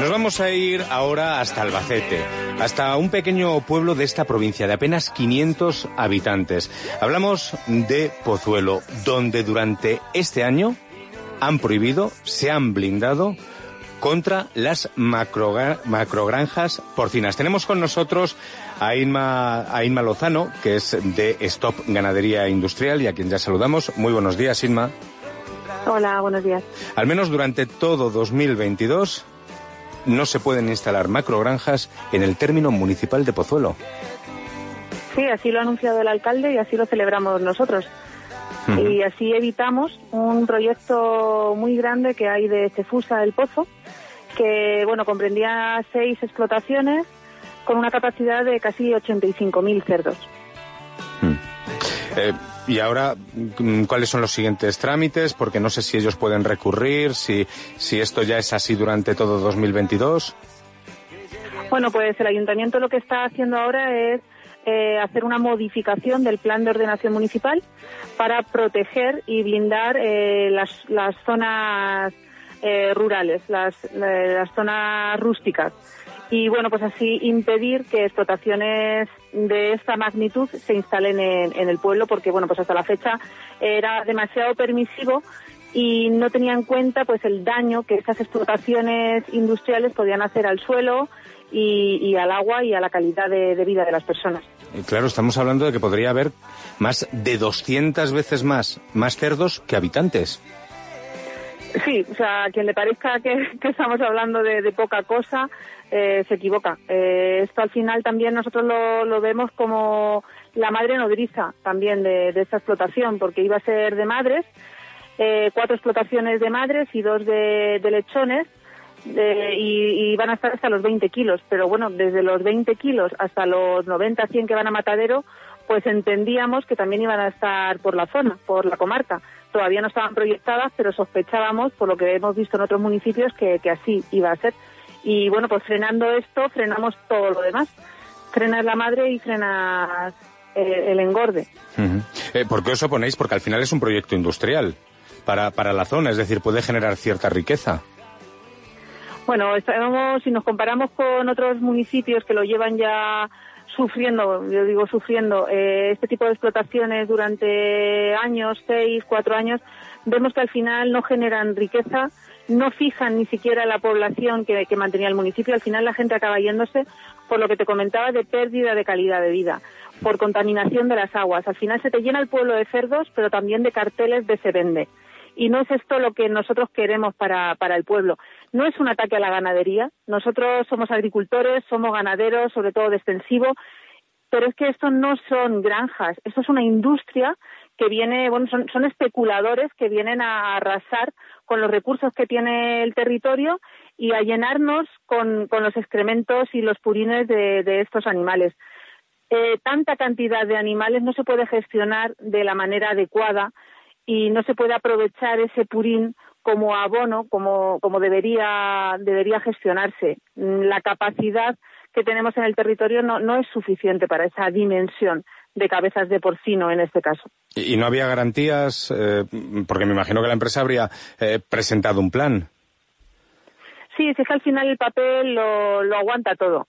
Nos vamos a ir ahora hasta Albacete, hasta un pequeño pueblo de esta provincia de apenas 500 habitantes. Hablamos de Pozuelo, donde durante este año han prohibido, se han blindado contra las macrogranjas porcinas. Tenemos con nosotros a Inma, a Inma Lozano, que es de Stop Ganadería Industrial y a quien ya saludamos. Muy buenos días, Inma. Hola, buenos días. Al menos durante todo 2022 no se pueden instalar macrogranjas en el término municipal de Pozuelo. Sí, así lo ha anunciado el alcalde y así lo celebramos nosotros. Y así evitamos un proyecto muy grande que hay de Cefusa del Pozo, que bueno comprendía seis explotaciones con una capacidad de casi 85.000 cerdos. Eh, y ahora, mm, ¿cuáles son los siguientes trámites? Porque no sé si ellos pueden recurrir, si, si esto ya es así durante todo 2022. Bueno, pues el ayuntamiento lo que está haciendo ahora es eh, hacer una modificación del plan de ordenación municipal para proteger y blindar eh, las, las zonas eh, rurales, las, las zonas rústicas y bueno, pues así impedir que explotaciones de esta magnitud se instalen en, el pueblo porque bueno, pues hasta la fecha era demasiado permisivo y no tenía en cuenta pues el daño que estas explotaciones industriales podían hacer al suelo y, al agua y a la calidad de, vida de las personas. claro, estamos hablando de que podría haber más de 200 veces más, más cerdos que habitantes. Sí, o sea, a quien le parezca que, estamos hablando de, poca cosa, eh, se equivoca. Eh, esto al final también nosotros lo, vemos como la madre nodriza también de, esta explotación, porque iba a ser de madres, eh, cuatro explotaciones de madres y dos de, lechones, y, y, van a estar hasta los 20 kilos. Pero bueno, desde los 20 kilos hasta los 90, 100 que van a matadero, pues entendíamos que también iban a estar por la zona, por la comarca. Todavía no estaban proyectadas, pero sospechábamos, por lo que hemos visto en otros municipios, que, así iba a ser. Y bueno, pues frenando esto, frenamos todo lo demás. Frenas la madre y frenas eh, el engorde. Eh, ¿Por qué os oponéis? Porque al final es un proyecto industrial para, para la zona, es decir, puede generar cierta riqueza. Bueno, estamos, si nos comparamos con otros municipios que lo llevan ya sufriendo, yo digo sufriendo, eh, este tipo de explotaciones durante años, seis, cuatro años, vemos que al final no generan riqueza, no fijan ni siquiera la población que, mantenía el municipio, al final la gente acaba yéndose por lo que te comentaba de pérdida de calidad de vida, por contaminación de las aguas. Al final se te llena el pueblo de cerdos, pero también de carteles de se vende. Y no es esto lo que nosotros queremos para, para el pueblo. No es un ataque a la ganadería. Nosotros somos agricultores, somos ganaderos, sobre todo de extensivo, pero es que esto no son granjas, esto es una industria que viene, bueno, son, especuladores que vienen a arrasar con los recursos que tiene el territorio y a llenarnos con, con los excrementos y los purines de, de estos animales. Eh, tanta cantidad de animales no se puede gestionar de la manera adecuada y no se puede aprovechar ese purín como abono, como, como debería, debería gestionarse. La capacidad que tenemos en el territorio no, no es suficiente para esa dimensión de cabezas de porcino en este caso. ¿Y no había garantías? Eh, porque me imagino que la empresa habría eh, presentado un plan. Sí, es que al final el papel lo, lo aguanta todo.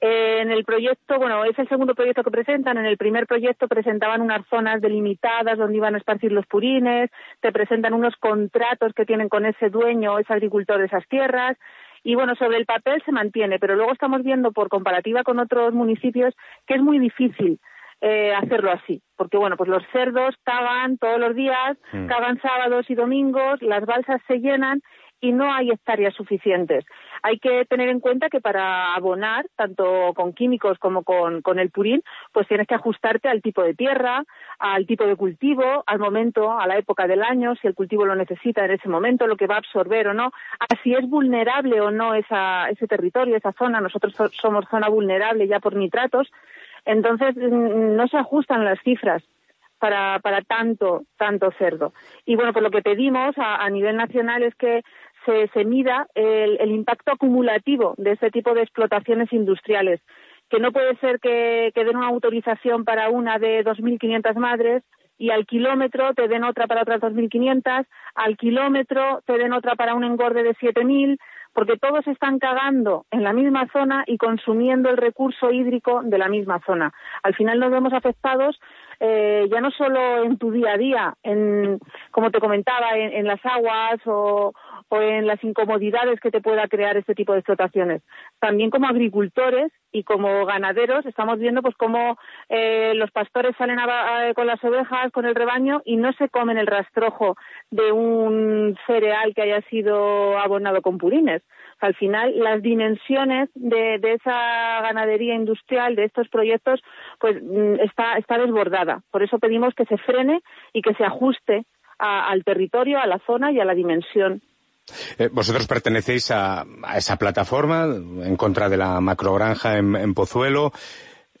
En el proyecto, bueno, es el segundo proyecto que presentan. En el primer proyecto presentaban unas zonas delimitadas donde iban a esparcir los purines, te presentan unos contratos que tienen con ese dueño, ese agricultor de esas tierras. Y bueno, sobre el papel se mantiene, pero luego estamos viendo por comparativa con otros municipios que es muy difícil eh, hacerlo así, porque bueno, pues los cerdos cagan todos los días, mm. cagan sábados y domingos, las balsas se llenan y no hay hectáreas suficientes. Hay que tener en cuenta que para abonar, tanto con químicos como con, el purín, pues tienes que ajustarte al tipo de tierra, al tipo de cultivo, al momento, a la época del año, si el cultivo lo necesita en ese momento, lo que va a absorber o no, a si es vulnerable o no esa, ese territorio, esa zona. Nosotros somos zona vulnerable ya por nitratos. Entonces, no se ajustan las cifras para, para tanto, tanto cerdo. Y bueno, pues lo que pedimos a, a nivel nacional es que se, se mida el, el, impacto acumulativo de este tipo de explotaciones industriales, que no puede ser que, den una autorización para una de 2.500 madres y al kilómetro te den otra para otras 2.500, al kilómetro te den otra para un engorde de 7.000, porque todos están cagando en la misma zona y consumiendo el recurso hídrico de la misma zona. Al final nos vemos afectados eh, ya no solo en tu día a día, en, como te comentaba, en, en las aguas o, o en las incomodidades que te pueda crear este tipo de explotaciones. También como agricultores y como ganaderos estamos viendo pues cómo eh, los pastores salen a, a, con las ovejas, con el rebaño y no se comen el rastrojo de un cereal que haya sido abonado con purines. al final, las dimensiones de, de, esa ganadería industrial, de estos proyectos, pues mm, está, está desbordada. Por eso pedimos que se frene y que se ajuste a, al territorio, a la zona y a la dimensión eh, vosotros pertenecéis a, esa plataforma en contra de la macrogranja en, Pozuelo.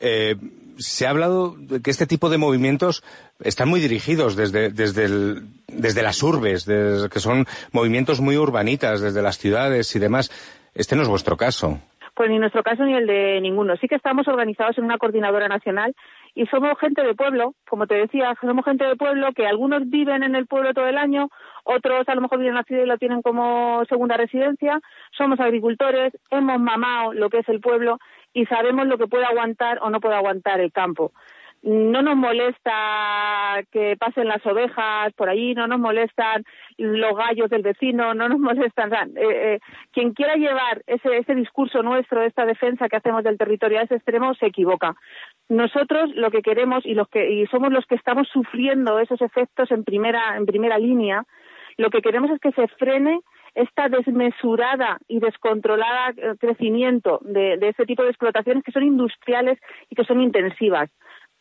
Eh, se ha hablado de que este tipo de movimientos están muy dirigidos desde, desde, desde las urbes, que son movimientos muy urbanitas, desde las ciudades y demás. Este no es vuestro caso. Pues ni nuestro caso ni el de ninguno. Sí que estamos organizados en una coordinadora nacional y somos gente de pueblo, como te decía, somos gente de pueblo que algunos viven en el pueblo todo el año, otros a lo mejor viven en la ciudad y lo tienen como segunda residencia, somos agricultores, hemos mamado lo que es el pueblo y sabemos lo que puede aguantar o no puede aguantar el campo no nos molesta que pasen las ovejas por allí, no nos molestan los gallos del vecino, no nos molestan. Eh, eh, quien quiera llevar ese, ese discurso nuestro, esta defensa que hacemos del territorio a ese extremo, se equivoca. Nosotros lo que queremos y, los que, y somos los que estamos sufriendo esos efectos en primera, en primera línea, lo que queremos es que se frene esta desmesurada y descontrolada eh, crecimiento de, este tipo de explotaciones que son industriales y que son intensivas.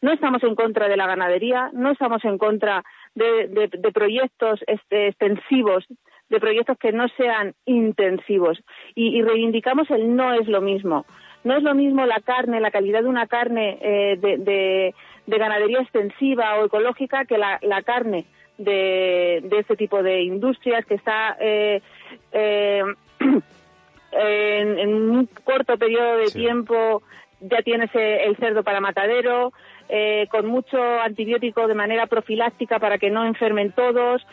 No estamos en contra de la ganadería, no estamos en contra de, proyectos este, extensivos, de proyectos que no sean intensivos. Y, reivindicamos el no es lo mismo. No es lo mismo la carne, la calidad de una carne eh, de, de, de, ganadería extensiva o ecológica que la, la carne de, de este tipo de industrias que está eh, eh, en, en, un corto periodo de sí. tiempo ya tienes el cerdo para matadero, eh, con mucho antibiótico de manera profiláctica para que no enfermen todos,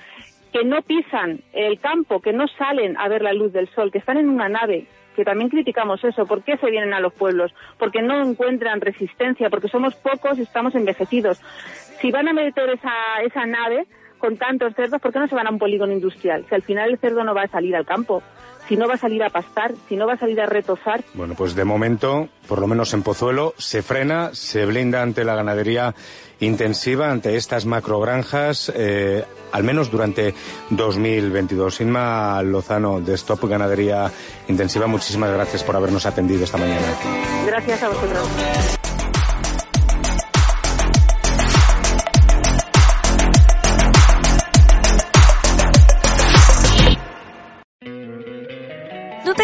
que no pisan el campo, que no salen a ver la luz del sol, que están en una nave, que también criticamos eso. ¿Por qué se vienen a los pueblos? Porque no encuentran resistencia, porque somos pocos y estamos envejecidos. Si van a meter esa, esa nave con tantos cerdos, ¿por qué no se van a un polígono industrial? Si al final el cerdo no va a salir al campo si no va a salir a pastar, si no va a salir a retozar. Bueno, pues de momento, por lo menos en Pozuelo, se frena, se blinda ante la ganadería intensiva, ante estas macrogranjas, eh, al menos durante 2022. Inma Lozano, de Stop Ganadería Intensiva, muchísimas gracias por habernos atendido esta mañana. Gracias a vosotros.